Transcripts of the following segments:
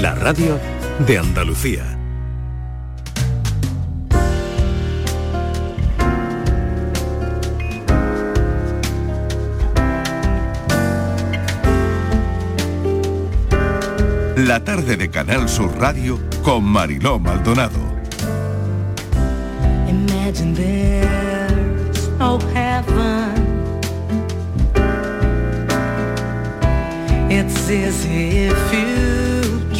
la radio de Andalucía. La tarde de Canal Sur Radio con Mariló Maldonado. Imagine heaven. It's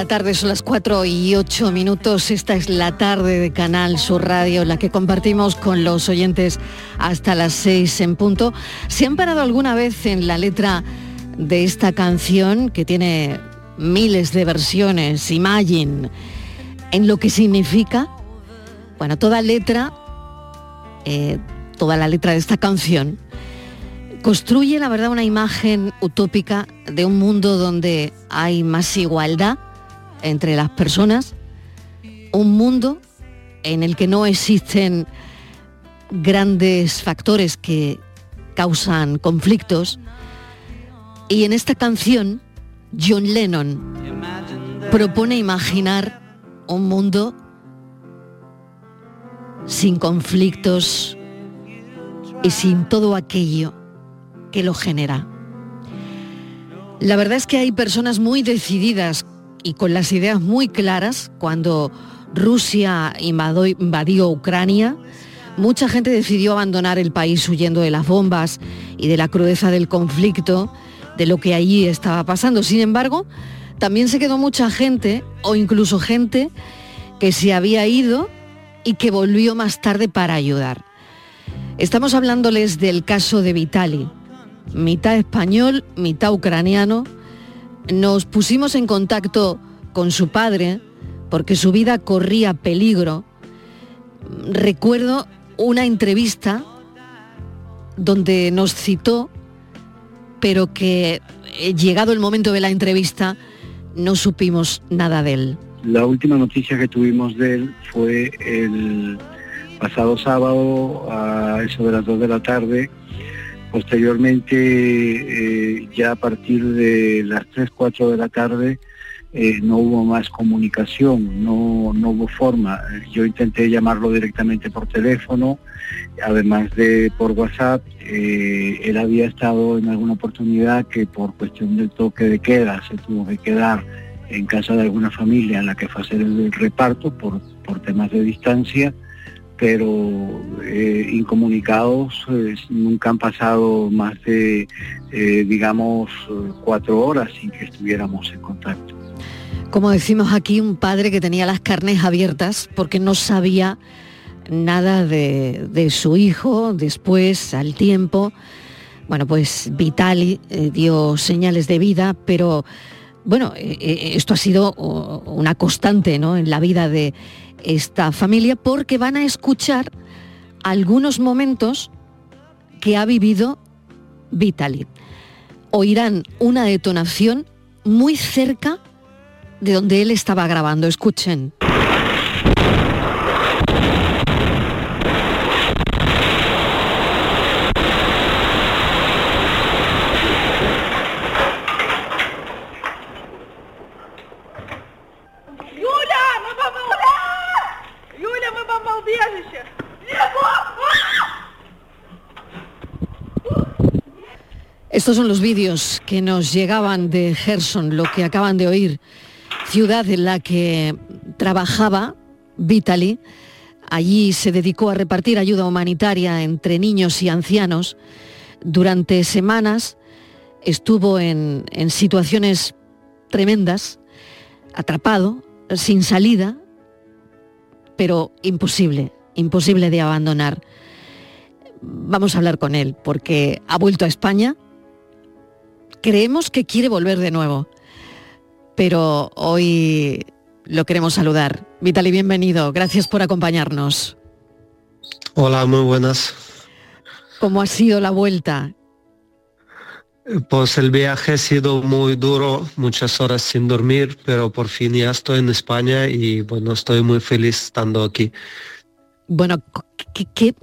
la tarde, son las 4 y 8 minutos. Esta es la tarde de Canal Sur Radio, la que compartimos con los oyentes hasta las 6 en punto. ¿Se han parado alguna vez en la letra de esta canción que tiene miles de versiones, Imagine, en lo que significa? Bueno, toda letra, eh, toda la letra de esta canción construye, la verdad, una imagen utópica de un mundo donde hay más igualdad entre las personas, un mundo en el que no existen grandes factores que causan conflictos. Y en esta canción, John Lennon propone imaginar un mundo sin conflictos y sin todo aquello que lo genera. La verdad es que hay personas muy decididas y con las ideas muy claras cuando Rusia invadió, invadió Ucrania. Mucha gente decidió abandonar el país huyendo de las bombas y de la crudeza del conflicto, de lo que allí estaba pasando. Sin embargo, también se quedó mucha gente, o incluso gente, que se había ido y que volvió más tarde para ayudar. Estamos hablándoles del caso de Vitali, mitad español, mitad ucraniano. Nos pusimos en contacto con su padre porque su vida corría peligro. Recuerdo una entrevista donde nos citó, pero que eh, llegado el momento de la entrevista no supimos nada de él. La última noticia que tuvimos de él fue el pasado sábado a eso de las 2 de la tarde. Posteriormente, eh, ya a partir de las 3, 4 de la tarde, eh, no hubo más comunicación, no, no hubo forma. Yo intenté llamarlo directamente por teléfono, además de por WhatsApp. Eh, él había estado en alguna oportunidad que por cuestión del toque de queda se tuvo que quedar en casa de alguna familia en la que fue hacer el reparto por, por temas de distancia, pero eh, incomunicados nunca han pasado más de, eh, digamos, cuatro horas sin que estuviéramos en contacto. Como decimos aquí, un padre que tenía las carnes abiertas porque no sabía nada de, de su hijo, después, al tiempo. Bueno, pues Vitali eh, dio señales de vida, pero bueno, esto ha sido una constante ¿no? en la vida de esta familia porque van a escuchar algunos momentos que ha vivido Vitali. Oirán una detonación muy cerca de donde él estaba grabando. Escuchen. Estos son los vídeos que nos llegaban de Gerson, lo que acaban de oír, ciudad en la que trabajaba Vitali. Allí se dedicó a repartir ayuda humanitaria entre niños y ancianos. Durante semanas estuvo en, en situaciones tremendas, atrapado, sin salida, pero imposible, imposible de abandonar. Vamos a hablar con él porque ha vuelto a España. Creemos que quiere volver de nuevo, pero hoy lo queremos saludar. Vitali, bienvenido. Gracias por acompañarnos. Hola, muy buenas. ¿Cómo ha sido la vuelta? Pues el viaje ha sido muy duro, muchas horas sin dormir, pero por fin ya estoy en España y bueno, estoy muy feliz estando aquí. Bueno, ¿qué,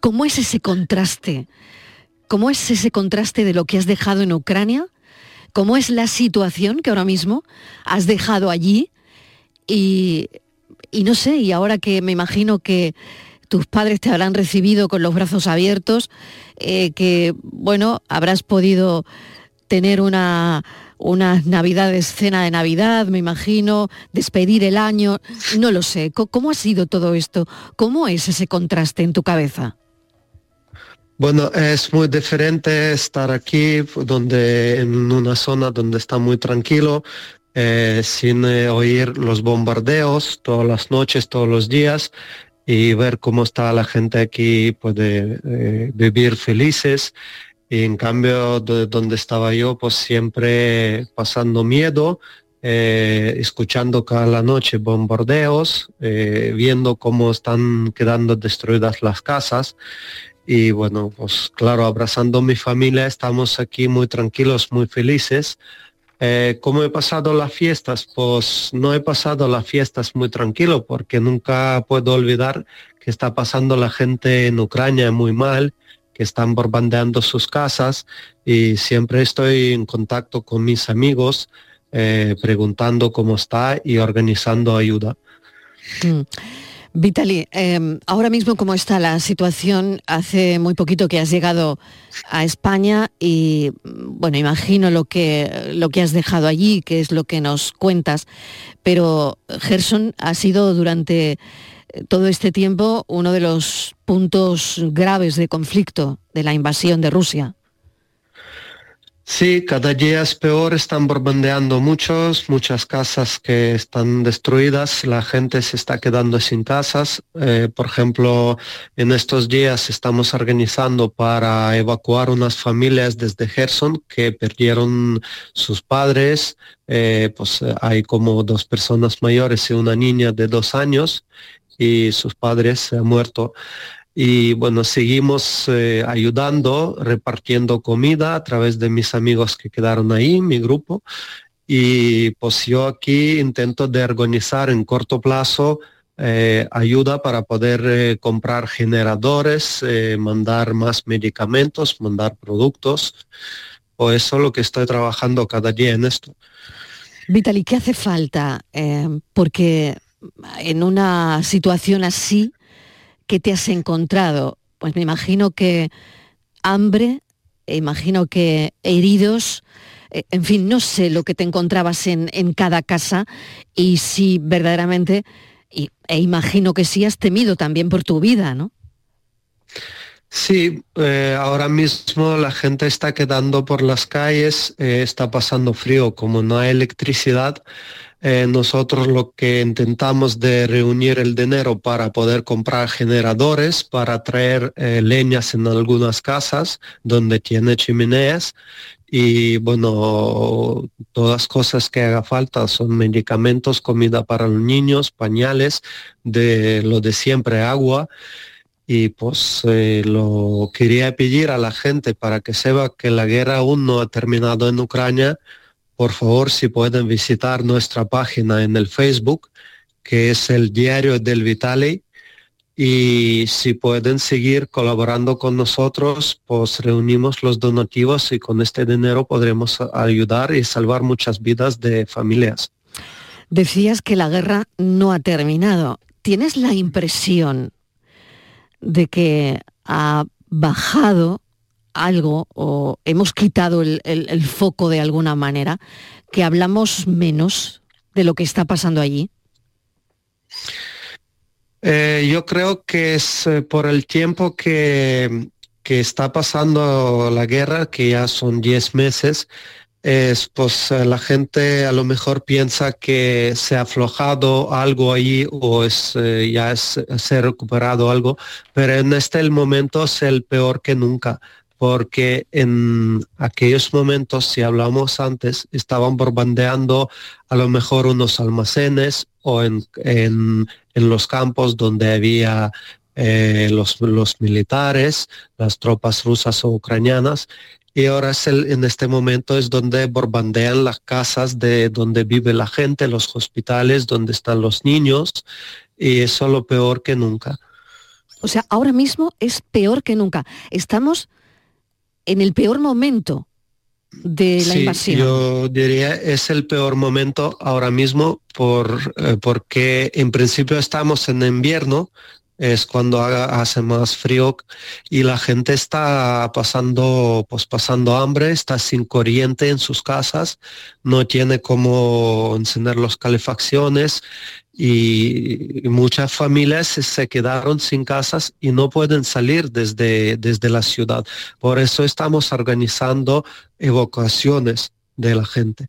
cómo es ese contraste? ¿Cómo es ese contraste de lo que has dejado en Ucrania? ¿Cómo es la situación que ahora mismo has dejado allí? Y, no sé, y ahora que me imagino que tus padres te habrán recibido con los brazos abiertos, eh, que, bueno, habrás podido tener una, unas navidades, cena de Navidad, me imagino, despedir el año, no lo sé. ¿Cómo ha sido todo esto? ¿Cómo es ese contraste en tu cabeza? Bueno, es muy diferente estar aquí, donde en una zona donde está muy tranquilo, eh, sin eh, oír los bombardeos todas las noches, todos los días, y ver cómo está la gente aquí, puede vivir felices. Y en cambio, de donde estaba yo, pues siempre pasando miedo, eh, escuchando cada noche bombardeos, viendo cómo están quedando destruidas las casas. Y bueno, pues claro, abrazando mi familia, estamos aquí muy tranquilos, muy felices eh, ¿Cómo he pasado las fiestas? Pues no he pasado las fiestas muy tranquilo porque nunca puedo olvidar que está pasando la gente en Ucrania muy mal, que están bombardeando sus casas y siempre estoy en contacto con mis amigos eh, preguntando cómo está y organizando ayuda. Mm. Vitali, em, ahora mismo cómo está la situación, hace muy poquito que has llegado a España y bueno, imagino lo que, lo que has dejado allí, que es lo que nos cuentas, pero Gerson ha sido durante eh, todo este tiempo uno de los puntos graves de conflicto de la invasión de Rusia. Sí, cada día es peor, están bombardeando muchos, muchas casas que están destruidas, la gente se está quedando sin casas. Eh, por ejemplo, en estos días estamos organizando para evacuar unas familias desde Gerson que perdieron sus padres, eh, pues eh, hay como dos personas mayores y una niña de dos años y sus padres se han muerto y bueno, seguimos eh, ayudando, repartiendo comida a través de mis amigos que quedaron ahí, mi grupo. Y pues yo aquí intento de organizar en corto plazo eh, ayuda para poder eh, comprar generadores, mandar más medicamentos, mandar productos. O eso es lo que estoy trabajando cada día en esto. Vitali, ¿qué hace falta? porque en una situación así, ¿qué te has encontrado? Pues me imagino que hambre, imagino que heridos, eh, en fin, no sé lo que te encontrabas en, cada casa y si verdaderamente, e imagino que sí has temido también por tu vida, ¿no? Sí, eh, ahora mismo la gente está quedando por las calles, eh, está pasando frío, como no hay electricidad, eh, nosotros lo que intentamos de reunir el dinero para poder comprar generadores, para traer eh, leñas en algunas casas donde tiene chimeneas y bueno, todas cosas que haga falta son medicamentos, comida para los niños, pañales, de lo de siempre, agua. Y pues eh, lo quería pedir a la gente para que sepa que la guerra aún no ha terminado en Ucrania, por favor, si pueden visitar nuestra página en el Facebook, que es el Diario del Vitali, y si pueden seguir colaborando con nosotros, pues reunimos los donativos y con este dinero podremos ayudar y salvar muchas vidas de familias. Decías que la guerra no ha terminado. ¿Tienes la impresión de que ha bajado algo o hemos quitado el, foco de alguna manera, que hablamos menos de lo que está pasando allí? Eh, yo creo que es eh, por el tiempo que, que está pasando la guerra, que ya son 10 meses, es pues eh, la gente a lo mejor piensa que se ha aflojado algo ahí o es ya es, se ha recuperado algo, pero en este el momento es el peor que nunca porque en aquellos momentos, si hablamos antes, estaban bombardeando a lo mejor unos almacenes o en, en, en los campos donde había eh, los, los, militares, las tropas rusas o ucranianas. Y ahora es el, en este momento es donde bombardean las casas de donde vive la gente, los hospitales, donde están los niños, y eso es lo peor que nunca. O sea, ahora mismo es peor que nunca. Estamos en el peor momento de la sí, invasión. Yo diría es el peor momento ahora mismo por, eh, porque en principio estamos en invierno, es cuando haga, hace más frío y la gente está pasando, pues pasando hambre, está sin corriente en sus casas, no tiene cómo encender las calefacciones y muchas familias se quedaron sin casas y no pueden salir desde, desde la ciudad. Por eso estamos organizando evacuaciones de la gente.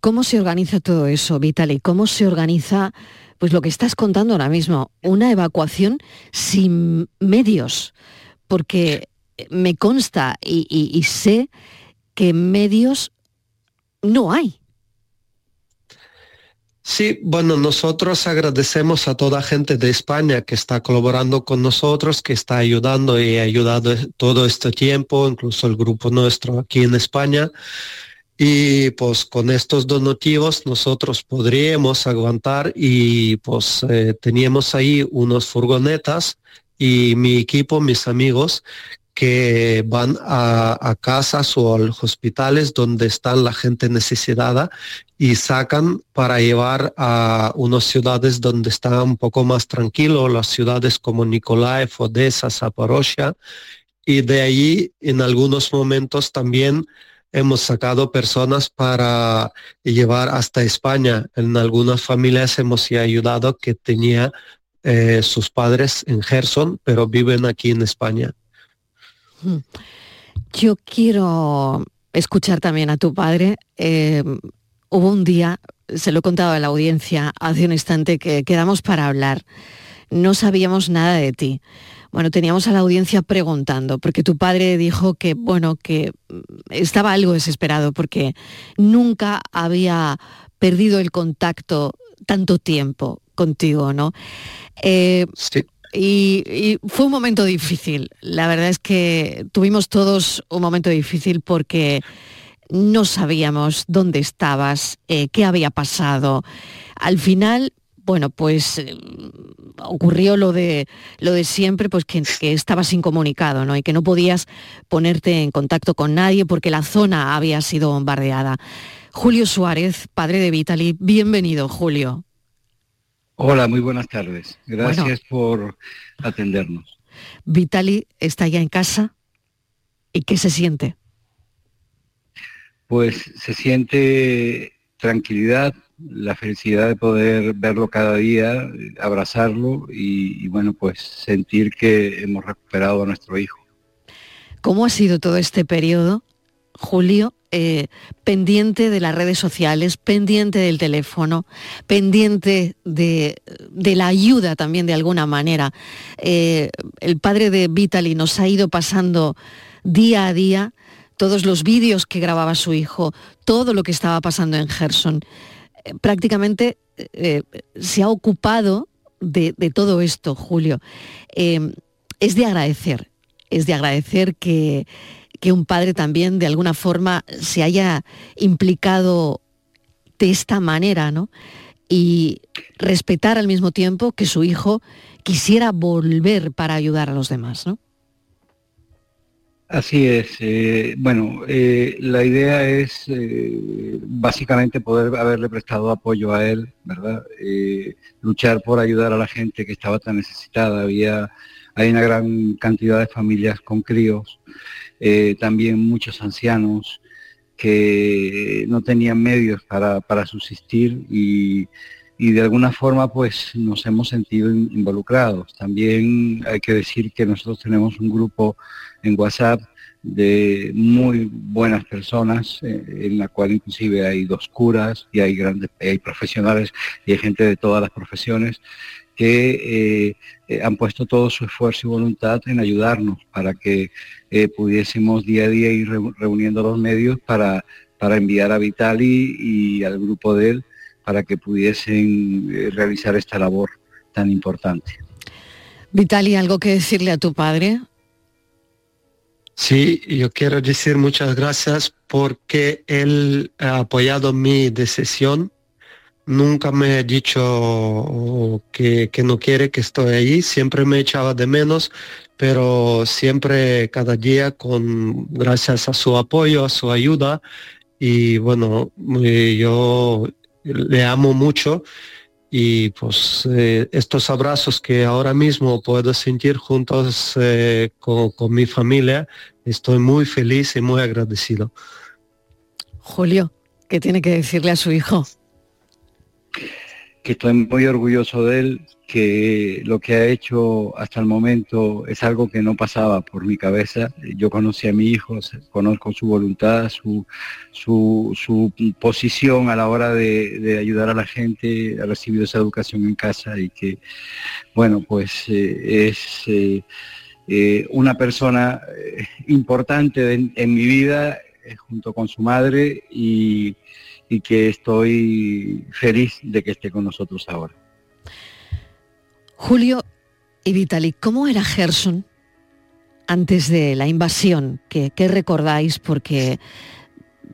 ¿Cómo se organiza todo eso, Vitali? ¿Cómo se organiza pues lo que estás contando ahora mismo, una evacuación sin medios? Porque me consta y, sé que medios no hay. Sí, bueno, nosotros agradecemos a toda gente de España que está colaborando con nosotros, que está ayudando y ha ayudado todo este tiempo, incluso el grupo nuestro aquí en España. Y pues con estos donativos nosotros podríamos aguantar y pues eh, teníamos ahí unos furgonetas y mi equipo, mis amigos, que van a, casas o a los hospitales donde están la gente necesitada y sacan para llevar a unas ciudades donde está un poco más tranquilo, las ciudades como Nikolaev, Odessa, Zaporozhia, y de ahí en algunos momentos también hemos sacado personas para llevar hasta España. En algunas familias hemos ayudado que tenía eh, sus padres en Gerson, pero viven aquí en España. Yo quiero escuchar también a tu padre. Eh, hubo un día, se lo he contado a la audiencia hace un instante, que quedamos para hablar. No sabíamos nada de ti. Bueno, teníamos a la audiencia preguntando, porque tu padre dijo que, bueno, que estaba algo desesperado porque nunca había perdido el contacto tanto tiempo contigo, ¿no? Eh, sí. Y, fue un momento difícil. La verdad es que tuvimos todos un momento difícil porque no sabíamos dónde estabas, eh, qué había pasado. Al final, bueno, pues eh, ocurrió lo de, lo de siempre, pues que, que, estabas incomunicado, ¿no? Y que no podías ponerte en contacto con nadie porque la zona había sido bombardeada. Julio Suárez, padre de Vitali, bienvenido, Julio. Hola, muy buenas tardes. Gracias bueno, por atendernos. Vitali está ya en casa. ¿Y qué se siente? Pues se siente tranquilidad, la felicidad de poder verlo cada día, abrazarlo y, y, bueno, pues sentir que hemos recuperado a nuestro hijo. ¿Cómo ha sido todo este periodo, Julio, eh, pendiente de las redes sociales, pendiente del teléfono, pendiente de, de la ayuda también de alguna manera? Eh, el padre de Vitali nos ha ido pasando día a día todos los vídeos que grababa su hijo, todo lo que estaba pasando en Gerson prácticamente eh, se ha ocupado de, de, todo esto, Julio. Es de agradecer, es de agradecer que, que, un padre también de alguna forma se haya implicado de esta manera, ¿no? Y respetar al mismo tiempo que su hijo quisiera volver para ayudar a los demás, ¿no? Así es. Eh, bueno, eh, la idea es eh, básicamente poder haberle prestado apoyo a él, ¿verdad? Luchar por ayudar a la gente que estaba tan necesitada. Había, hay una gran cantidad de familias con críos, eh, también muchos ancianos que no tenían medios para, para subsistir y, y de alguna forma pues nos hemos sentido involucrados. También hay que decir que nosotros tenemos un grupo en WhatsApp de muy buenas personas, eh, en la cual inclusive hay dos curas y hay grandes, hay profesionales y hay gente de todas las profesiones que eh, eh, han puesto todo su esfuerzo y voluntad en ayudarnos para que pudiésemos día a día ir reuniendo los medios para, para enviar a Vitali y al grupo de él para que pudiesen realizar esta labor tan importante. Vitali, ¿algo que decirle a tu padre? Sí, yo quiero decir muchas gracias porque él ha apoyado mi decisión. Nunca me ha dicho que, no quiere que estoy ahí, siempre me echaba de menos, pero siempre cada día con gracias a su apoyo, a su ayuda y bueno, yo le amo mucho y pues eh, estos abrazos que ahora mismo puedo sentir juntos eh, con, con, mi familia, estoy muy feliz y muy agradecido. Julio, ¿qué tiene que decirle a su hijo? Que estoy muy orgulloso de él, que lo que ha hecho hasta el momento es algo que no pasaba por mi cabeza. Yo conocí a mi hijo, conozco su voluntad, su, su, posición a la hora de, ayudar a la gente, ha recibido esa educación en casa y que, bueno, pues eh, es eh, eh, una persona importante en, mi vida junto con su madre y que estoy feliz de que esté con nosotros ahora. Julio y Vitali, ¿cómo era Gerson antes de la invasión? ¿Qué, recordáis? Porque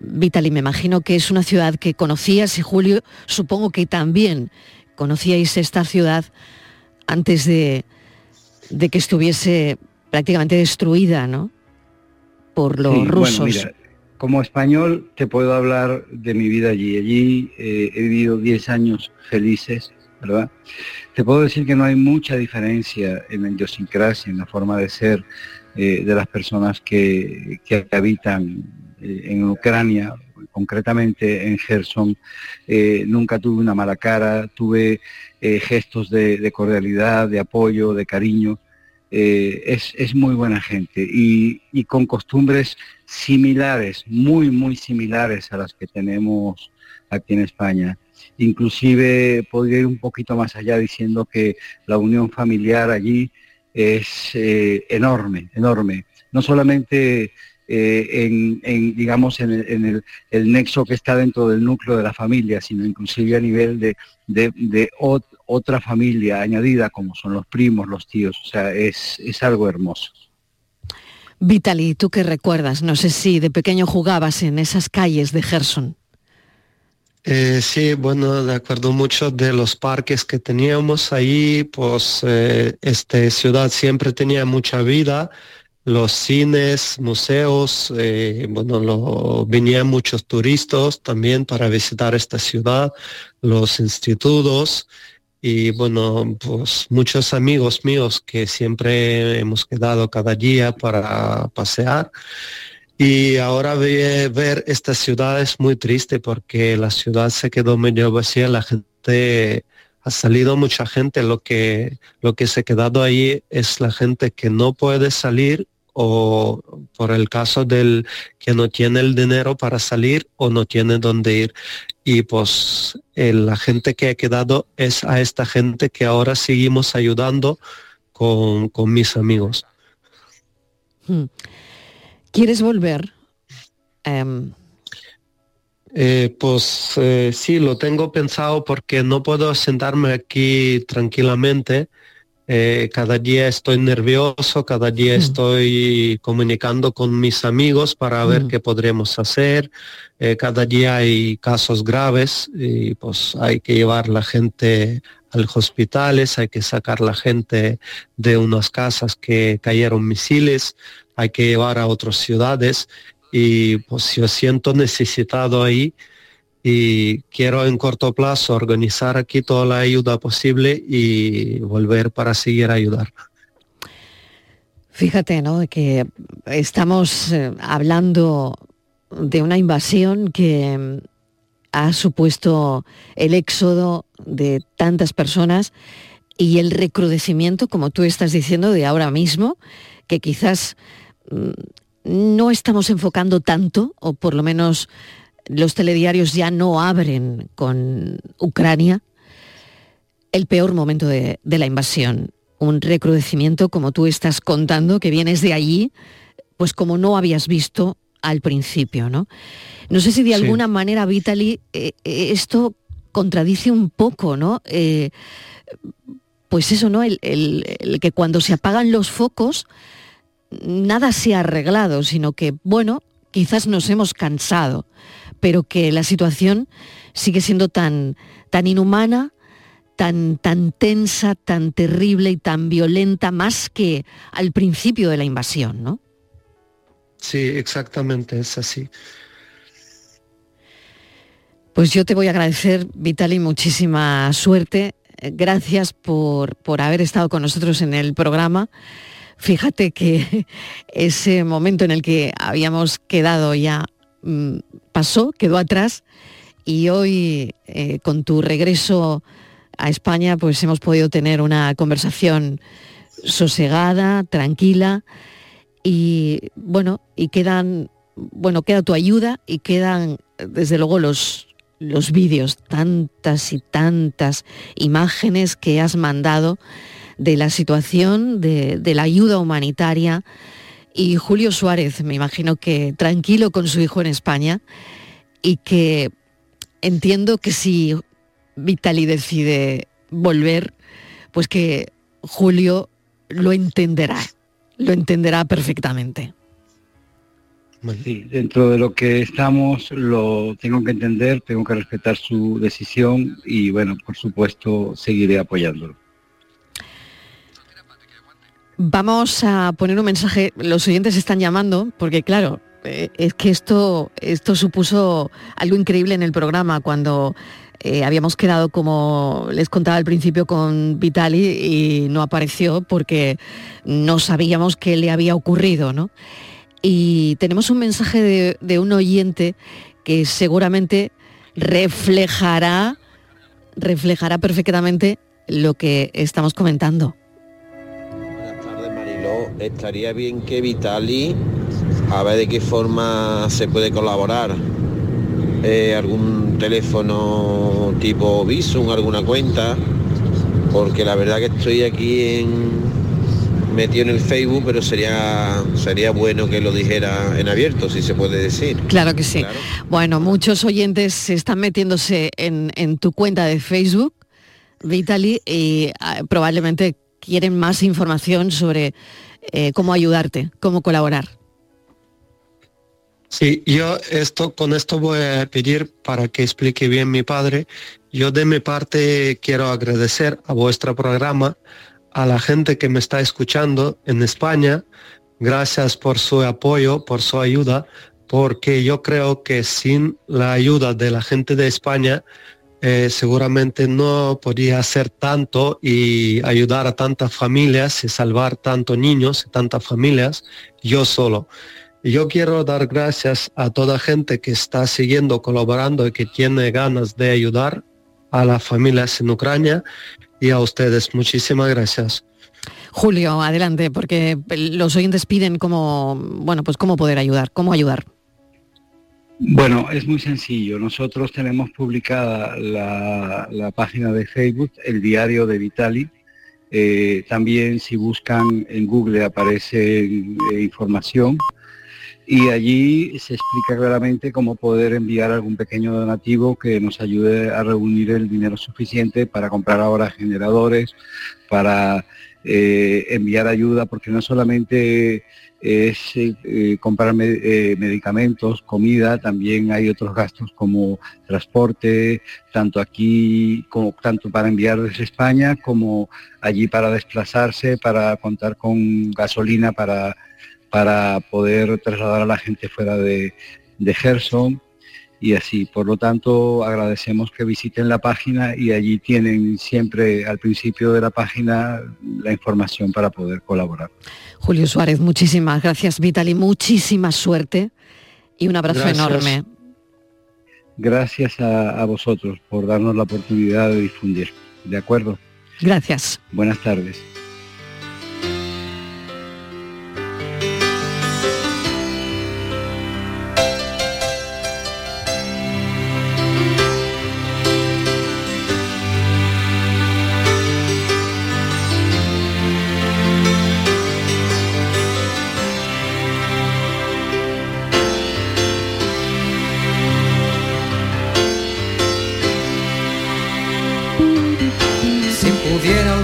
Vitali, me imagino que es una ciudad que conocías y Julio, supongo que también conocíais esta ciudad antes de, que estuviese prácticamente destruida, ¿no? Por los rusos. Como español te puedo hablar de mi vida allí. Allí eh, he vivido 10 años felices, ¿verdad? Te puedo decir que no hay mucha diferencia en la idiosincrasia, en la forma de ser eh, de las personas que, habitan eh, en Ucrania, concretamente en Gerson. Nunca tuve una mala cara, tuve gestos de, cordialidad, de apoyo, de cariño. Es, muy buena gente y, y con costumbres similares, muy, muy similares a las que tenemos aquí en España. Inclusive podría ir un poquito más allá diciendo que la unión familiar allí es eh, enorme, enorme. No solamente eh, en, digamos, en, el, nexo que está dentro del núcleo de la familia, sino inclusive a nivel de, otra familia añadida, como son los primos, los tíos. O sea, es, es algo hermoso. Vitali, ¿tú qué recuerdas? No sé si de pequeño jugabas en esas calles de Gerson. Eh, sí, bueno, de acuerdo mucho de los parques que teníamos ahí, pues eh, esta ciudad siempre tenía mucha vida, los cines, museos, eh, bueno, lo, venían muchos turistas también para visitar esta ciudad, los institutos y bueno, pues muchos amigos míos que siempre hemos quedado cada día para pasear. Y ahora ver esta ciudad es muy triste porque la ciudad se quedó medio vacía, la gente ha salido mucha gente, lo que, lo que se ha quedado ahí es la gente que no puede salir o por el caso del que no tiene el dinero para salir o no tiene dónde ir. Y pues la gente que ha quedado es a esta gente que ahora seguimos ayudando con, mis amigos. Hmm. ¿Quieres volver? Em, eh, pues eh, sí, lo tengo pensado porque no puedo sentarme aquí tranquilamente. Eh, cada día estoy nervioso, cada día hmm. estoy comunicando con mis amigos para ver hmm. qué podremos hacer. cada día hay casos graves y pues hay que llevar la gente a los hospitales, hay que sacar la gente de unas casas que cayeron misiles, hay que llevar a otras ciudades y pues yo siento necesitado ahí y quiero en corto plazo organizar aquí toda la ayuda posible y volver para seguir a ayudar. Fíjate, ¿no? Que estamos eh, hablando de una invasión que mm, ha supuesto el éxodo de tantas personas y el recrudecimiento, como tú estás diciendo, de ahora mismo, que quizás mm, no estamos enfocando tanto, o por lo menos los telediarios ya no abren con Ucrania, el peor momento de, la invasión. Un recrudecimiento, como tú estás contando, que vienes de allí, pues como no habías visto al principio, ¿no? No sé si de alguna manera, Vitaly, eh, eh, esto contradice un poco, ¿no? Eh, pues eso, ¿no? El, el, que cuando se apagan los focos, nada se ha arreglado, sino que, bueno, quizás nos hemos cansado, pero que la situación sigue siendo tan, tan inhumana, tan, tan tensa, tan terrible y tan violenta, más que al principio de la invasión, ¿no? Sí, exactamente, es así. Pues yo te voy a agradecer, Vitali, muchísima suerte. Gracias por, por haber estado con nosotros en el programa. Fíjate que ese momento en el que habíamos quedado ya mm, pasó, quedó atrás y hoy eh, con tu regreso a España pues hemos podido tener una conversación sosegada, tranquila y bueno, y quedan, bueno, queda tu ayuda y quedan desde luego los, los vídeos, tantas y tantas imágenes que has mandado de la situación, de, la ayuda humanitaria. Y Julio Suárez, me imagino que tranquilo con su hijo en España y que entiendo que si Vitali decide volver, pues que Julio lo entenderá, lo entenderá perfectamente. Sí, dentro de lo que estamos lo tengo que entender, tengo que respetar su decisión y bueno, por supuesto seguiré apoyándolo. Vamos a poner un mensaje, los oyentes están llamando, porque claro, eh, es que esto, esto supuso algo increíble en el programa cuando eh, habíamos quedado, como les contaba al principio, con Vitali y no apareció porque no sabíamos qué le había ocurrido, ¿no? Y tenemos un mensaje de, de un oyente que seguramente reflejará, reflejará perfectamente lo que estamos comentando estaría bien que Vitali, a ver de qué forma se puede colaborar. Eh, algún teléfono tipo Visum, alguna cuenta, porque la verdad que estoy aquí en metido en el Facebook, pero sería sería bueno que lo dijera en abierto, si se puede decir. Claro que sí. Bueno, muchos oyentes se están metiéndose en, en tu cuenta de Facebook, Vitali, y ah, probablemente quieren más información sobre eh, cómo ayudarte, cómo colaborar. Sí, yo esto, con esto voy a pedir para que explique bien mi padre. Yo de mi parte quiero agradecer a vuestro programa, a la gente que me está escuchando en España. Gracias por su apoyo, por su ayuda, porque yo creo que sin la ayuda de la gente de España eh, seguramente no podía hacer tanto y ayudar a tantas familias y salvar tantos niños y tantas familias yo solo. Yo quiero dar gracias a toda gente que está siguiendo, colaborando y que tiene ganas de ayudar a las familias en Ucrania y a ustedes. Muchísimas gracias. Julio, adelante, porque los oyentes piden cómo, bueno, pues cómo poder ayudar, cómo ayudar. Bueno, es muy sencillo. Nosotros tenemos publicada la, página de Facebook, el diario de Vitali. Eh, también si buscan en Google aparece eh, información y allí se explica claramente cómo poder enviar algún pequeño donativo que nos ayude a reunir el dinero suficiente para comprar ahora generadores, para eh, enviar ayuda, porque no solamente es eh, comprar eh, medicamentos, comida, también hay otros gastos como transporte, tanto aquí como tanto para enviar desde España como allí para desplazarse, para contar con gasolina para, para poder trasladar a la gente fuera de, de Gerson y así. Por lo tanto, agradecemos que visiten la página y allí tienen siempre al principio de la página la información para poder colaborar. Julio Suárez, muchísimas gracias, Vitali, muchísima suerte y un abrazo enorme. gracias a, a vosotros por darnos la oportunidad de difundir. ¿De acuerdo? Gracias. Buenas tardes.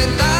escarmentar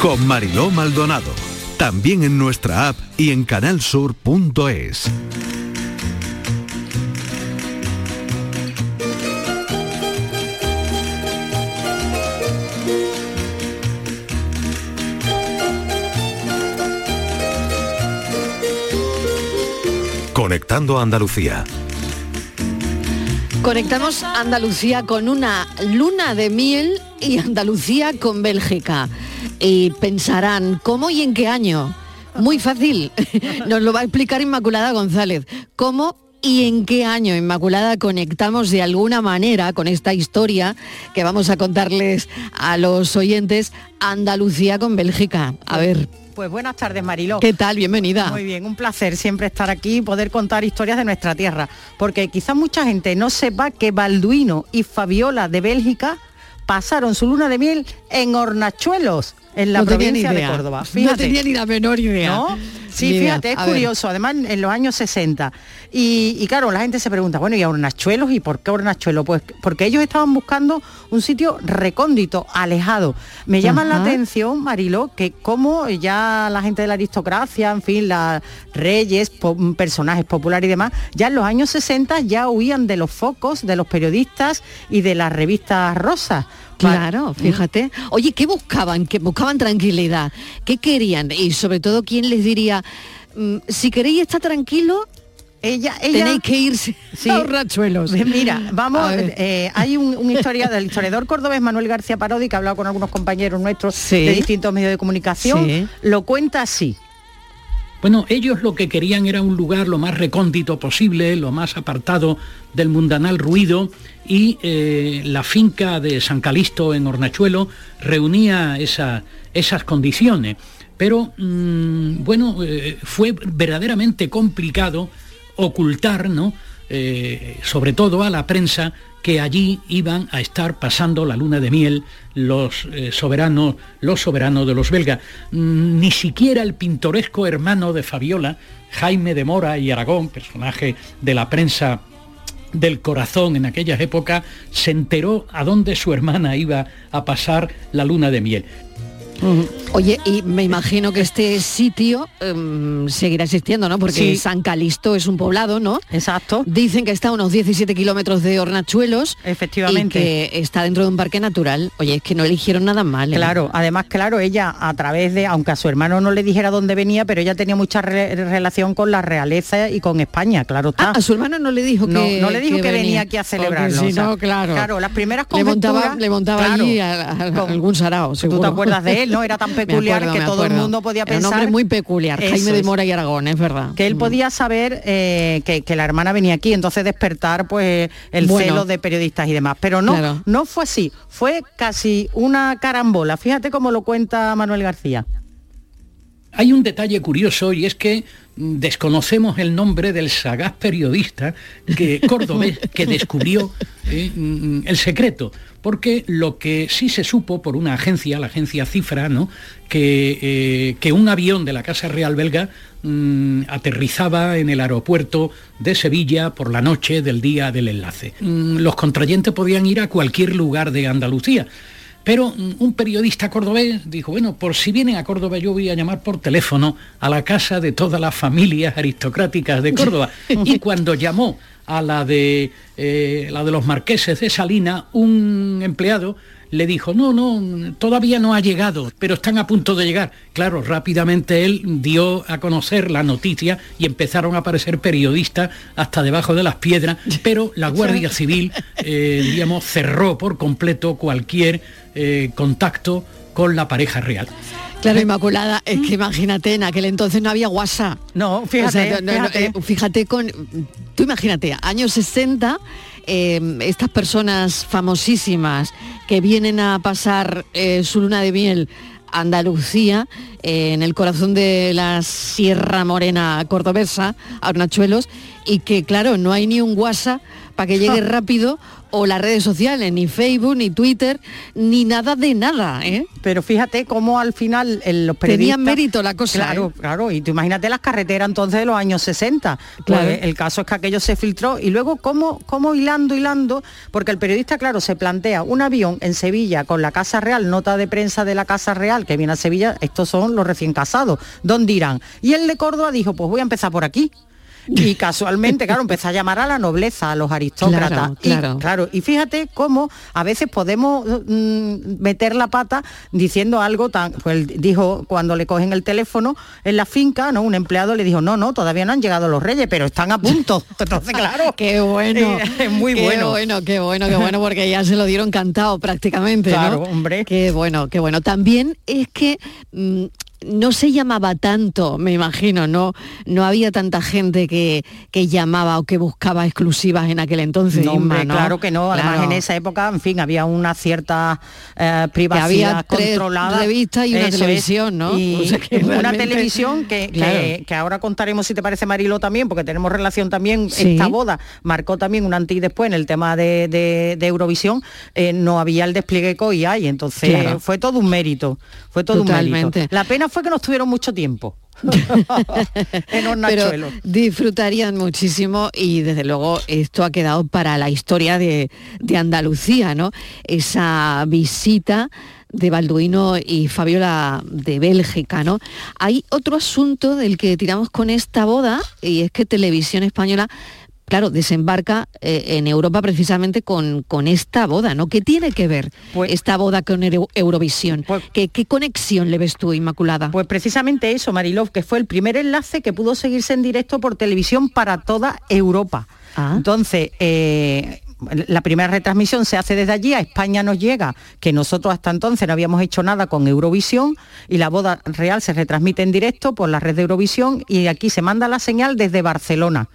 Con Mariló Maldonado. También en nuestra app y en canalsur.es. Conectando Andalucía. Conectamos Andalucía con una luna de miel y Andalucía con Bélgica. Y pensarán, ¿cómo y en qué año? Muy fácil, nos lo va a explicar Inmaculada González. ¿Cómo y en qué año, Inmaculada, conectamos de alguna manera con esta historia que vamos a contarles a los oyentes Andalucía con Bélgica? A ver. Pues buenas tardes, Mariló. ¿Qué tal? Bienvenida. Muy bien, un placer siempre estar aquí y poder contar historias de nuestra tierra, porque quizás mucha gente no sepa que Balduino y Fabiola de Bélgica pasaron su luna de miel en Hornachuelos, en la No provincia de. Córdoba. No tenía ni la menor idea. ¿No? Sí, fíjate, es ver. curioso, además en los años 60. Y, y claro, la gente se pregunta, bueno, ¿y a Hornachuelos? ¿Y por qué Hornachuelos? Pues porque ellos estaban buscando un sitio recóndito, alejado. Me llama la atención, Marilo, que como ya la gente de la aristocracia, en fin, las reyes, po- personajes populares y demás, ya en los años 60 ya huían de los focos, de los periodistas y de las revistas rosas. Claro, fíjate. Oye, ¿qué buscaban? ¿Qué buscaban tranquilidad? ¿Qué querían? Y sobre todo, ¿quién les diría, mm, si queréis estar tranquilo, ella, ella tenéis que irse Sí. a los rachuelos. Mira, vamos, eh, hay un, un historia del historiador cordobés Manuel García Parodi que ha hablado con algunos compañeros nuestros Sí. de distintos medios de comunicación, Sí. lo cuenta así. Bueno, ellos lo que querían era un lugar lo más recóndito posible, lo más apartado del mundanal ruido y eh, la finca de San Calisto en Hornachuelo reunía esa- esas condiciones. Pero mm, bueno, eh, fue verdaderamente complicado ocultar, ¿no? Eh, sobre todo a la prensa, que allí iban a estar pasando la luna de miel los eh, soberanos, los soberanos de los belgas. Mm, Ni siquiera el pintoresco hermano de Fabiola, Jaime de Mora y Aragón, personaje de la prensa del corazón en aquellas épocas, se enteró a dónde su hermana iba a pasar la luna de miel. Oye, y me imagino que este sitio em, seguirá existiendo, ¿no? Porque Sí. San Calisto es un poblado, ¿no? Exacto. Dicen que está a unos 17 kilómetros de Hornachuelos. Efectivamente. Y que está dentro de un parque natural. Oye, es que no eligieron nada mal. ¿eh? Claro, además, claro, ella a través de, aunque a su hermano no le dijera dónde venía, pero ella tenía mucha re- relación con la realeza y con España, claro está. Ah, a su hermano no le dijo que no le dijo que, venía aquí a Porque celebrarlo. si o sea, no, claro. Claro, las primeras Le montaba, le montaba claro, allí a, a- a con- algún sarao, ¿Tú te seguro. acuerdas de él? No era tan peculiar acuerdo, que todo el mundo podía Era un pensar. hombre muy peculiar, Eso Jaime de. Mora y Aragón, es verdad. que él Mm. podía saber eh, que, que la hermana venía aquí, entonces despertar pues el Bueno. celo de periodistas y demás. Pero no, Claro. no fue así, fue casi una carambola. Fíjate cómo lo cuenta Manuel García. Hay un detalle curioso y es que desconocemos el nombre del sagaz periodista que, cordobés que descubrió eh, mm, el secreto, porque lo que sí se supo por una agencia, la agencia Cifra, ¿no? que, eh, que un avión de la Casa Real belga mm, aterrizaba en el aeropuerto de Sevilla por la noche del día del enlace. Mm, los contrayentes podían ir a cualquier lugar de Andalucía. Pero mm, un periodista cordobés dijo, bueno, por si vienen a Córdoba yo voy a llamar por teléfono a la casa de todas las familias aristocráticas de Córdoba. y cuando llamó a la de, eh, la de los marqueses de Salina, un empleado le dijo, no, no, todavía no ha llegado, pero están a punto de llegar. Claro, rápidamente él dio a conocer la noticia y empezaron a aparecer periodistas hasta debajo de las piedras, pero la Guardia Civil, eh, digamos, cerró por completo cualquier eh, contacto con la pareja real. Claro, Inmaculada, es que imagínate, en aquel entonces no había WhatsApp. No, fíjate, no, no, fíjate. eh, fíjate con, tú imagínate, años 60, eh, estas personas famosísimas que vienen a pasar eh, su luna de miel a Andalucía, eh, en el corazón de la Sierra Morena cordobesa, a Hornachuelos, y que claro, no hay ni un WhatsApp para que llegue rápido o las redes sociales, ni Facebook, ni Twitter, ni nada de nada, ¿eh? Pero fíjate cómo al final eh, los periodistas... Tenía mérito la cosa, Claro, ¿eh? claro. Y tú imagínate las carreteras entonces de los años 60. Pues el caso es que aquello se filtró y luego cómo, cómo hilando, hilando, porque el periodista, claro, se plantea un avión en Sevilla con la Casa Real, nota de prensa de la Casa Real que viene a Sevilla, estos son los recién casados. ¿Dónde irán? Y el de Córdoba dijo, pues voy a empezar por aquí. Y casualmente, claro, empezó a llamar a la nobleza, a los aristócratas. Claro, Y, claro. claro, y fíjate cómo a veces podemos mm, meter la pata diciendo algo tan, pues dijo cuando le cogen el teléfono en la finca, ¿no? Un empleado le dijo, no, no, todavía no han llegado los reyes, pero están a punto. Entonces, claro. Qué bueno. Es muy qué bueno. bueno, qué bueno, qué bueno, porque ya se lo dieron cantado prácticamente. ¿no? Claro, hombre. Qué bueno, qué bueno. También es que mm, no se llamaba tanto, me imagino, no, no había tanta gente que, que llamaba o que buscaba exclusivas en aquel entonces. No, hombre, claro que no. Además, Claro. en esa época, en fin, había una cierta eh, privacidad había tres controlada. revistas y una Eso es. televisión, ¿no? Y O sea que una televisión que, que- ahora contaremos si te parece Marilo también, porque tenemos relación también. Sí. Esta boda marcó también un antes y después en el tema de, de- de Eurovisión. Eh, no había el despliegue que hoy hay, entonces Claro. fue todo un mérito. Fue todo un Totalmente. mérito. La pena fue que no tuvieron mucho tiempo. en Pero Hornachuelo. disfrutarían muchísimo y desde luego esto ha quedado para la historia de, de Andalucía, ¿no? Esa visita de Balduino y Fabiola de Bélgica, ¿no? Hay otro asunto del que tiramos con esta boda y es que Televisión Española claro, desembarca eh, en Europa precisamente con, con esta boda, ¿no? ¿Qué tiene que ver Pues- esta boda con Euro- Eurovisión? ¿Qué, qué conexión le ves tú, Inmaculada? Pues precisamente eso, Marilov, que fue el primer enlace que pudo seguirse en directo por televisión para toda Europa. Ah. Entonces, eh, la primera retransmisión se hace desde allí, a España nos llega, que nosotros hasta entonces no habíamos hecho nada con Eurovisión, y la boda real se retransmite en directo por la red de Eurovisión, y aquí se manda la señal desde Barcelona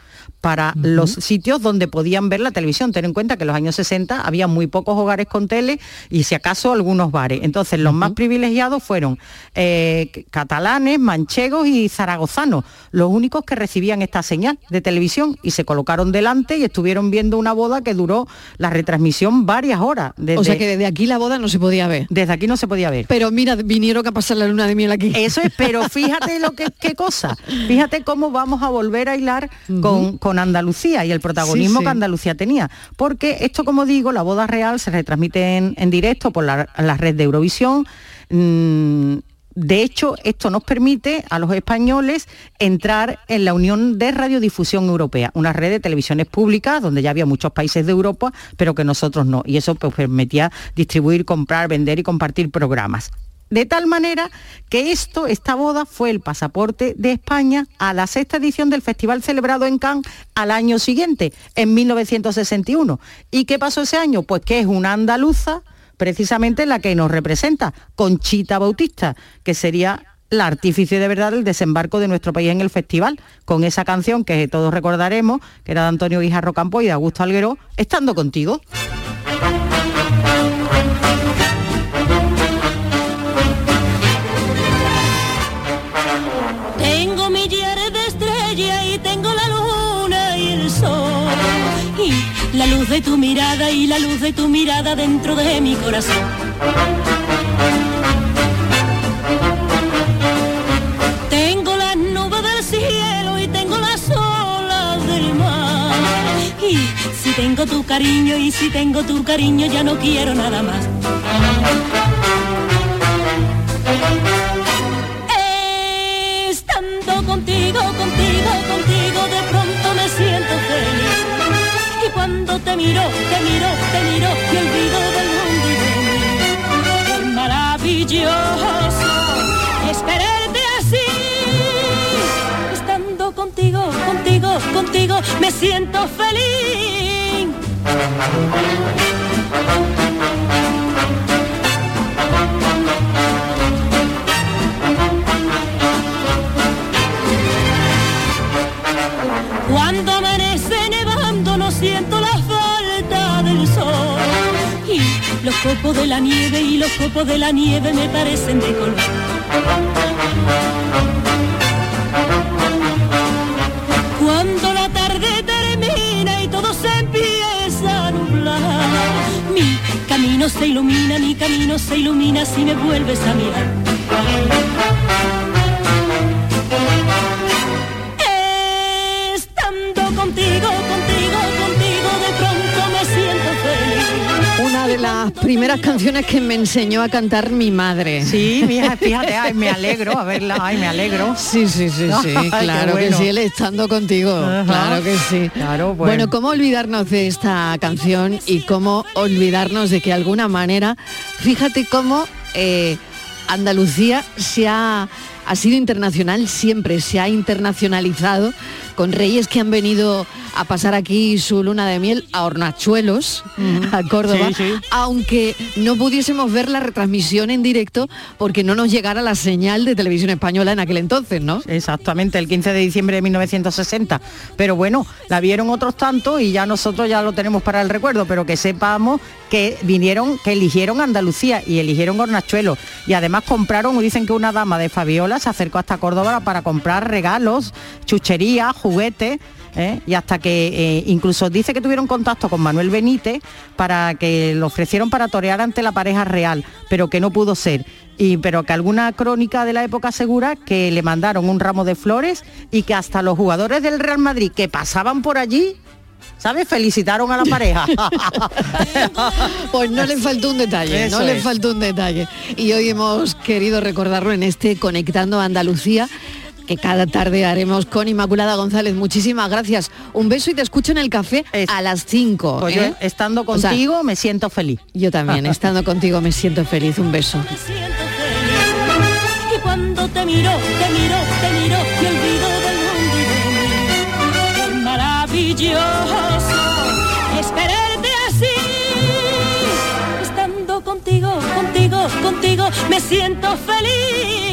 para los sitios donde podían ver la televisión. Ten en cuenta que en los años 60 había muy pocos hogares con tele y si acaso algunos bares. Entonces los más privilegiados fueron eh, catalanes, manchegos y zaragozanos, los únicos que recibían esta señal de televisión y se colocaron delante y estuvieron viendo una boda que duró la retransmisión varias horas. o sea que desde aquí la boda no se podía ver. Desde aquí no se podía ver. Pero mira, vinieron a pasar la luna de miel aquí. Eso es, pero fíjate lo que qué cosa. Fíjate cómo vamos a volver a hilar con, con Andalucía y el protagonismo Sí, sí. que Andalucía tenía. Porque esto, como digo, la boda real se retransmite en, en directo por la, la red de Eurovisión. Mm, de hecho, esto nos permite a los españoles entrar en la Unión de Radiodifusión Europea, una red de televisiones públicas donde ya había muchos países de Europa, pero que nosotros no. Y eso pues, permitía distribuir, comprar, vender y compartir programas. De tal manera que esto, esta boda, fue el pasaporte de España a la sexta edición del festival celebrado en Cannes al año siguiente, en 1961. ¿Y qué pasó ese año? Pues que es una andaluza, precisamente la que nos representa, Conchita Bautista, que sería la artífice de verdad del desembarco de nuestro país en el festival, con esa canción que todos recordaremos, que era de Antonio Guijarro Campo y de Augusto Alguero, estando contigo. De tu mirada y la luz de tu mirada dentro de mi corazón. Tengo las nubes del cielo y tengo las olas del mar. Y si tengo tu cariño y si tengo tu cariño ya no quiero nada más. Estando contigo, contigo, contigo, de te miro, te miro, te miro y olvido del mundo y de mí. Qué maravilloso es quererte así. Estando contigo, contigo, contigo, me siento feliz. Copos de la nieve y los copos de la nieve me parecen de color. Cuando la tarde termina y todo se empieza a nublar, mi camino se ilumina, mi camino se ilumina si me vuelves a mirar. Las primeras canciones que me enseñó a cantar mi madre. Sí, mija, fíjate, ay, me alegro, a verla, ay, me alegro. Sí, sí, sí, sí, claro que sí, él estando contigo, Ajá. claro que sí. Claro, Bueno, bueno. ¿cómo olvidarnos de esta canción y cómo olvidarnos de que de alguna manera, fíjate cómo eh, Andalucía se ha, ha sido internacional siempre, se ha internacionalizado con reyes que han venido a pasar aquí su luna de miel a Hornachuelos, a Córdoba, Sí, sí. aunque no pudiésemos ver la retransmisión en directo porque no nos llegara la señal de televisión española en aquel entonces, ¿no? Exactamente, el 15 de diciembre de 1960. Pero bueno, la vieron otros tantos y ya nosotros ya lo tenemos para el recuerdo, pero que sepamos que vinieron, que eligieron Andalucía y eligieron Hornachuelos. Y además compraron, dicen que una dama de Fabiola se acercó hasta Córdoba para comprar regalos, chucherías, juguetes. ¿eh? Y hasta que eh, incluso dice que tuvieron contacto con Manuel Benítez para que lo ofrecieron para torear ante la pareja real, pero que no pudo ser. Y, pero que alguna crónica de la época asegura que le mandaron un ramo de flores y que hasta los jugadores del Real Madrid que pasaban por allí, ¿sabes? Felicitaron a la pareja. Pues no le faltó un detalle, Eso no le faltó un detalle. Y hoy hemos querido recordarlo en este Conectando Andalucía que cada tarde haremos con Inmaculada González. Muchísimas gracias. Un beso y te escucho en el café a las 5. Pues yo, estando contigo me siento feliz. Yo también, estando contigo me siento feliz. Un beso. Y cuando te miro, te miro, te miro y olvido del mundo y de mí. Qué maravilloso es quererte así. Estando contigo, contigo, contigo, me siento feliz.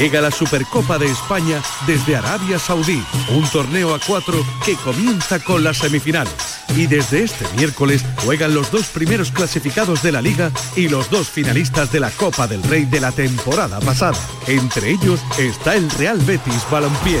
Llega la Supercopa de España desde Arabia Saudí, un torneo a cuatro que comienza con las semifinales. Y desde este miércoles juegan los dos primeros clasificados de la liga y los dos finalistas de la Copa del Rey de la temporada pasada. Entre ellos está el Real Betis Balompié.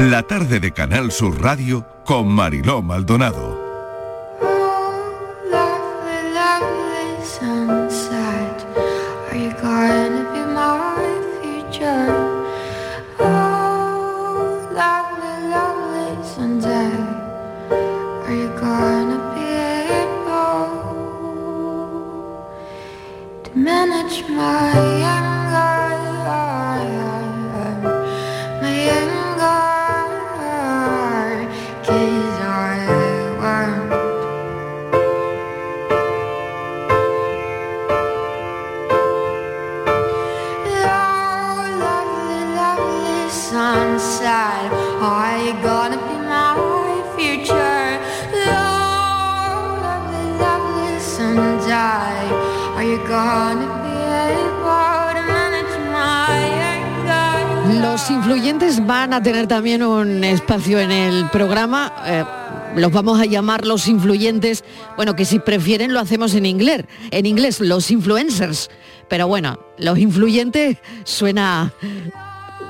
La tarde de Canal Sur Radio con Mariló Maldonado. Lovely, lovely a tener también un espacio en el programa. eh, los vamos a llamar los influyentes. Bueno, que si prefieren lo hacemos en inglés. En inglés, los influencers. Pero bueno, los influyentes suena,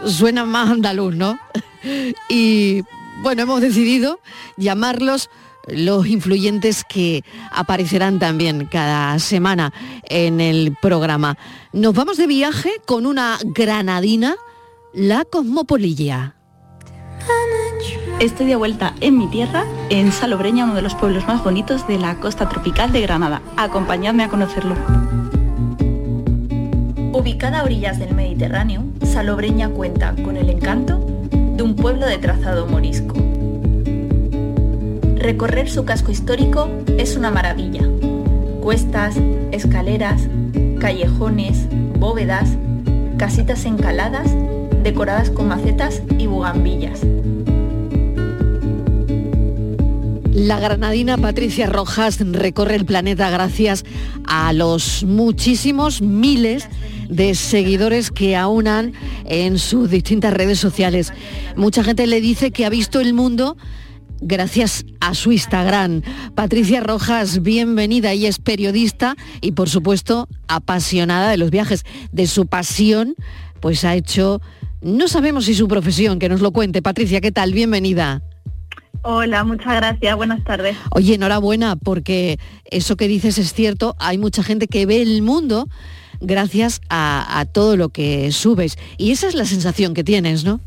suena más andaluz, ¿no? Y bueno, hemos decidido llamarlos los influyentes que aparecerán también cada semana en el programa. Nos vamos de viaje con una granadina, la Cosmopolilla. Estoy de vuelta en mi tierra, en Salobreña, uno de los pueblos más bonitos de la costa tropical de Granada. Acompañadme a conocerlo. Ubicada a orillas del Mediterráneo, Salobreña cuenta con el encanto de un pueblo de trazado morisco. Recorrer su casco histórico es una maravilla. Cuestas, escaleras, callejones, bóvedas, casitas encaladas, decoradas con macetas y bugambillas. La granadina Patricia Rojas recorre el planeta gracias a los muchísimos miles de seguidores que aunan en sus distintas redes sociales. Mucha gente le dice que ha visto el mundo gracias a su Instagram. Patricia Rojas, bienvenida. Ella es periodista y por supuesto apasionada de los viajes. De su pasión, pues ha hecho, no sabemos si su profesión, que nos lo cuente. Patricia, ¿qué tal? Bienvenida. Hola, muchas gracias. Buenas tardes. Oye, enhorabuena, porque eso que dices es cierto. Hay mucha gente que ve el mundo gracias a, a todo lo que subes. Y esa es la sensación que tienes, ¿no?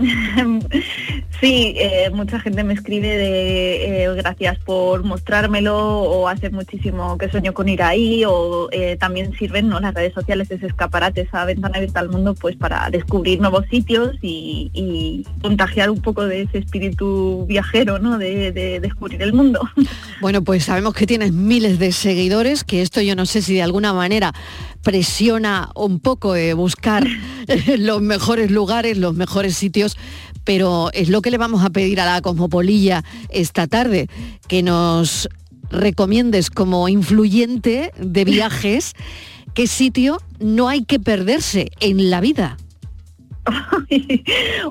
Sí, eh, mucha gente me escribe de eh, gracias por mostrármelo o hace muchísimo que sueño con ir ahí o eh, también sirven ¿no? las redes sociales, ese escaparate, esa ventana abierta al mundo pues para descubrir nuevos sitios y, contagiar un poco de ese espíritu viajero, ¿no? De, de descubrir el mundo. Bueno, pues sabemos que tienes miles de seguidores, que esto yo no sé si de alguna manera presiona un poco de buscar los mejores lugares, los mejores sitios, pero es lo que le vamos a pedir a la Cosmopolilla esta tarde, que nos recomiendes como influyente de viajes qué sitio no hay que perderse en la vida.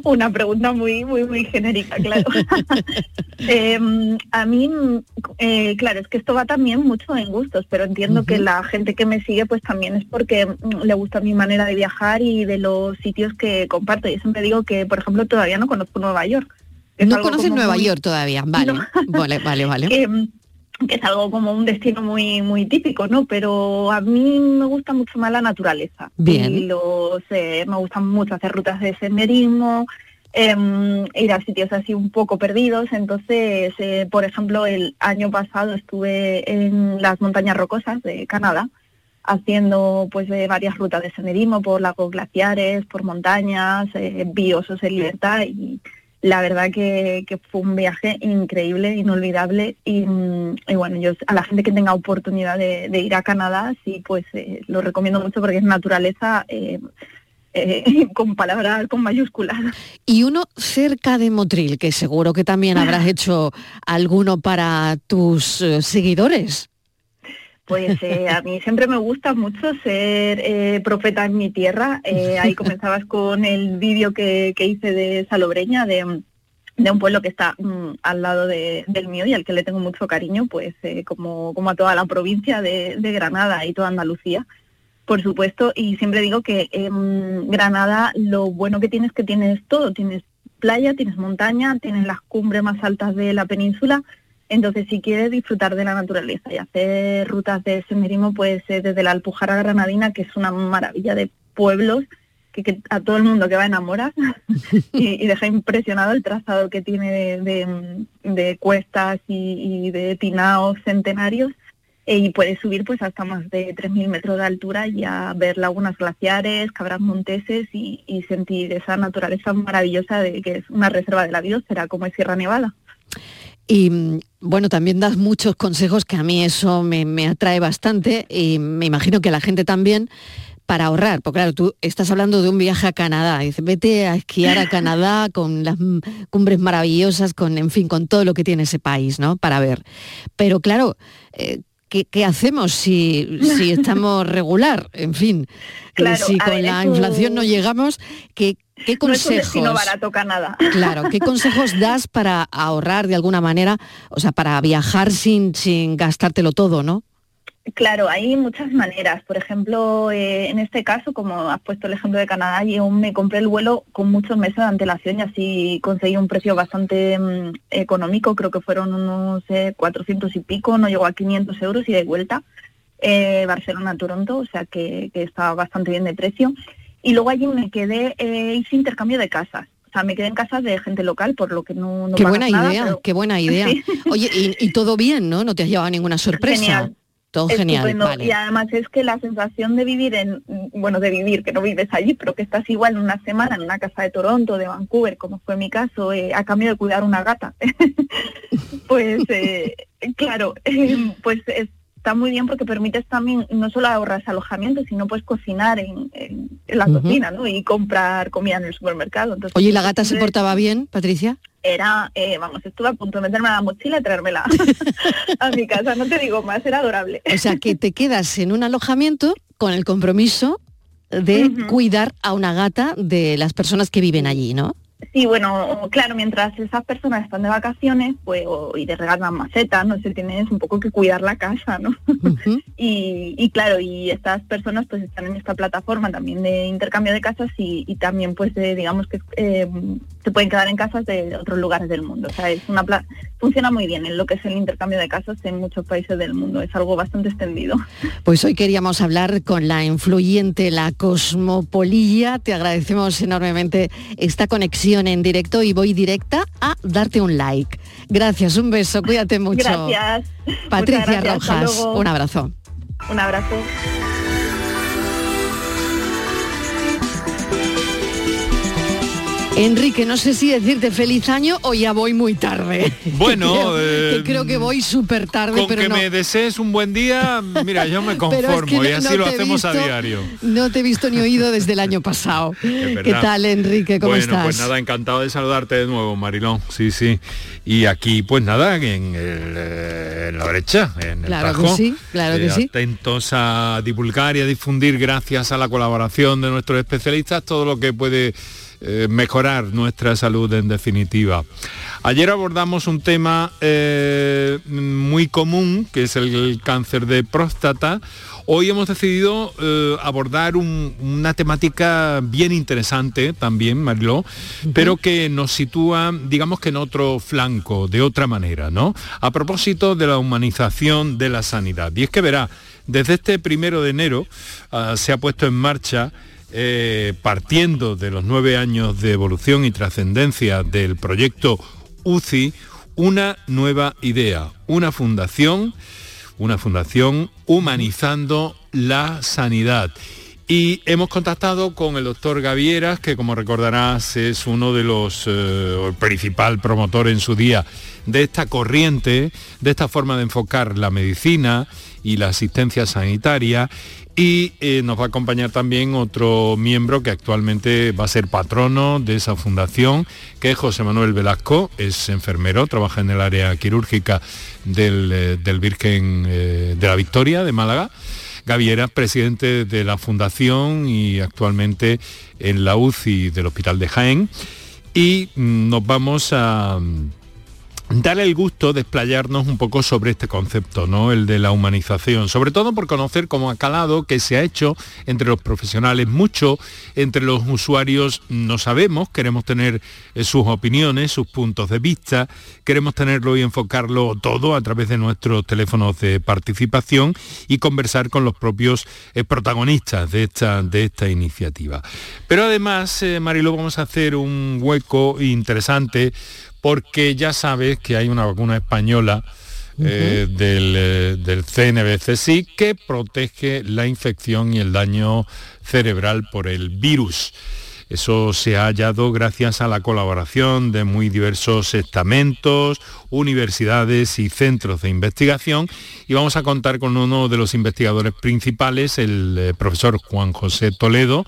Una pregunta muy, muy, muy genérica, claro. Eh, a mí, eh, claro, es que esto va también mucho en gustos, pero entiendo que la gente que me sigue pues también es porque mm, le gusta mi manera de viajar y de los sitios que comparto. Yo siempre digo que, por ejemplo, todavía no conozco Nueva York. No conoces Nueva muy- York todavía, vale, No. vale, vale, vale. que, que es algo como un destino muy muy típico, ¿no? Pero a mí me gusta mucho más la naturaleza. Bien. Y los, eh, me gusta mucho hacer rutas de senderismo, em, ir a sitios así un poco perdidos. Entonces, eh, por ejemplo, el año pasado estuve en las montañas rocosas de Canadá haciendo pues eh, varias rutas de senderismo por lagos glaciares, por montañas, eh, vi osos en libertad y la verdad que, que fue un viaje increíble, inolvidable y, mm, y bueno, yo a la gente que tenga oportunidad de, de ir a Canadá, sí, pues eh, lo recomiendo mucho porque es naturaleza eh, eh, con palabras con mayúsculas. Y uno cerca de Motril, que seguro que también habrás hecho alguno para tus seguidores. Pues eh, a mí siempre me gusta mucho ser eh, profeta en mi tierra. Eh, ahí comenzabas con el vídeo que, que hice de Salobreña, de, de un pueblo que está mm, al lado de- del mío y al que le tengo mucho cariño, pues eh, como, como a toda la provincia de, de Granada y toda Andalucía, por supuesto. Y siempre digo que en Granada lo bueno que tienes es que tienes todo, tienes playa, tienes montaña, tienes las cumbres más altas de la península. Entonces, si quieres disfrutar de la naturaleza y hacer rutas de senderismo, pues eh, desde la Alpujarra Granadina, que es una maravilla de pueblos, que, a todo el mundo que va enamora y, y deja impresionado el trazado que tiene de, cuestas y, y de tinaos centenarios. eh, y puedes subir pues hasta más de 3.000 metros de altura y a ver lagunas glaciares, cabras monteses y, y sentir esa naturaleza maravillosa de que es una reserva de la biosfera como es Sierra Nevada. Y mm, bueno, también das muchos consejos que a mí eso me, me atrae bastante y me imagino que a la gente también para ahorrar, porque claro, tú estás hablando de un viaje a Canadá, dices, vete a esquiar a Canadá con las mm, cumbres maravillosas, con, en fin, con todo lo que tiene ese país, ¿no? Para ver. Pero claro, eh, ¿qué, qué hacemos si, si estamos regular? En fin, eh, Claro, si con ver, la inflación no llegamos, ¿qué, qué No es un consejos? destino barato Canadá. Claro, ¿qué consejos das para ahorrar de alguna manera, o sea, para viajar sin, sin gastártelo todo, ¿no? Claro, hay muchas maneras. Por ejemplo, eh, en este caso, como has puesto el ejemplo de Canadá, yo me compré el vuelo con muchos meses de antelación y así conseguí un precio bastante mm, económico. Creo que fueron unos eh, 400 y pico, no llegó a 500 euros y de vuelta. Eh, Barcelona-Toronto, o sea que, que estaba bastante bien de precio. Y luego allí me quedé, eh, hice intercambio de casas. O sea, me quedé en casas de gente local, por lo que no, no qué buena nada, idea, pero- qué buena idea. Sí. Oye, y, y todo bien, ¿no? No te has llevado ninguna sorpresa. Genial. Todo genial, vale. Y además es que la sensación de vivir en, bueno, de vivir, que no vives allí, pero que estás igual una semana en una casa de Toronto, de Vancouver, como fue mi caso, eh, a cambio de cuidar una gata. pues, eh, claro, pues está muy bien porque permites también no solo ahorrar alojamiento, sino pues cocinar en, en- en la cocina, ¿no? Y comprar comida en el supermercado. Entonces, Oye, ¿y la gata se portaba bien, Patricia? era, eh, vamos, estuve a punto de meterme a la mochila y traérmela a mi casa, no te digo más, era adorable. O sea, que te quedas en un alojamiento con el compromiso de cuidar a una gata de las personas que viven allí, ¿no? Sí, bueno, claro, mientras esas personas están de vacaciones, pues, o- y de regalan macetas, no sé, tienes un poco que cuidar la casa, ¿no? y, y claro, y estas personas pues están en esta plataforma también de intercambio de casas y, y también pues de, digamos que eh, se pueden quedar en casas de otros lugares del mundo. O sea, es una pla- funciona muy bien en lo que es el intercambio de casas en muchos países del mundo, es algo bastante extendido. Pues hoy queríamos hablar con la influyente, la cosmopolilla. Te agradecemos enormemente esta conexión emisión en directo y voy directa a darte un like. Gracias, un beso, cuídate mucho. Gracias. Patricia gracias, Rojas, un abrazo. Un abrazo. Enrique, no sé si decirte feliz año o ya voy muy tarde. Bueno, creo, eh, que creo que voy súper tarde, Con pero que no. me desees un buen día, mira, yo me es conformo que y así no lo hacemos a diario. No te he visto ni oído desde el año pasado. ¿Qué tal, Enrique? ¿Cómo bueno, estás? pues nada, encantado de saludarte de nuevo, Marilón. Sí, sí. Y aquí, pues nada, en, el, eh, en la brecha, en el Claro que Tajo, sí, claro que eh, sí. Atentos a divulgar y a difundir, gracias a la colaboración de nuestros especialistas, todo lo que puede eh, mejorar nuestra salud en definitiva. Ayer abordamos un tema eh, muy común, que es el, el cáncer de próstata. Hoy hemos decidido eh, abordar un- una temática bien interesante también, Mariló, pero que nos sitúa, digamos que en otro flanco, de otra manera, ¿no? A propósito de la humanización de la sanidad. Y es que verá, desde este primero de enero ah, se ha puesto en marcha eh, partiendo de los nueve años de evolución y trascendencia del proyecto UCI, una nueva idea, una fundación, una fundación humanizando la sanidad. Y hemos contactado con el doctor Gavieras, que como recordarás es uno de los, eh, principal promotor en su día de esta corriente, de esta forma de enfocar la medicina y la asistencia sanitaria. Y eh, nos va a acompañar también otro miembro que actualmente va a ser patrono de esa fundación, que es José Manuel Velasco, es enfermero, trabaja en el área quirúrgica del, eh, del Virgen eh, de la Victoria de Málaga. Gaviera, presidente de la fundación y actualmente en la UCI del Hospital de Jaén. Y mm, nos vamos a dar el gusto de explayarnos un poco sobre este concepto, ¿no? El de la humanización, sobre todo por conocer cómo ha calado, que se ha hecho entre los profesionales mucho, entre los usuarios no sabemos, queremos tener eh, sus opiniones, sus puntos de vista, queremos tenerlo y enfocarlo todo a través de nuestros teléfonos de participación y conversar con los propios eh, protagonistas de esta, de esta iniciativa. Pero además, eh, Marilo, vamos a hacer un hueco interesante porque ya sabes que hay una vacuna española eh, del, eh, del CNBCSI que protege la infección y el daño cerebral por el virus. Eso se ha hallado gracias a la colaboración de muy diversos estamentos, universidades y centros de investigación y vamos a contar con uno de los investigadores principales, el eh, profesor Juan José Toledo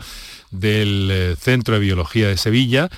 del Centro de Biología de Sevilla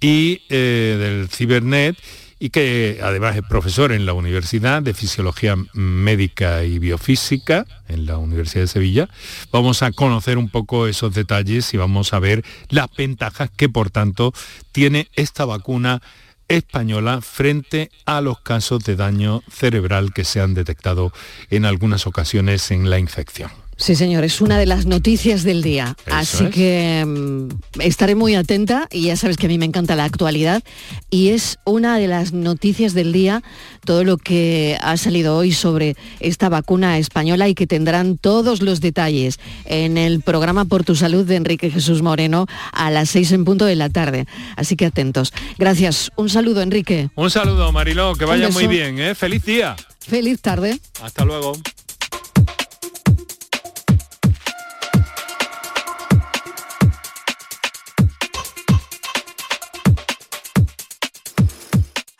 y eh, del Cibernet y que además es profesor en la Universidad de Fisiología Médica y Biofísica en la Universidad de Sevilla. Vamos a conocer un poco esos detalles y vamos a ver las ventajas que por tanto tiene esta vacuna española frente a los casos de daño cerebral que se han detectado en algunas ocasiones en la infección. Sí, señor, es una de las noticias del día. Así es. que mm, estaré muy atenta y ya sabes que a mí me encanta la actualidad y es una de las noticias del día todo lo que ha salido hoy sobre esta vacuna española y que tendrán todos los detalles en el programa Por tu Salud de Enrique Jesús Moreno a las seis en punto de la tarde. Así que atentos. Gracias. Un saludo, Enrique. Un saludo, Mariló, que vaya muy bien, ¿eh? Feliz día. Feliz tarde. Hasta luego.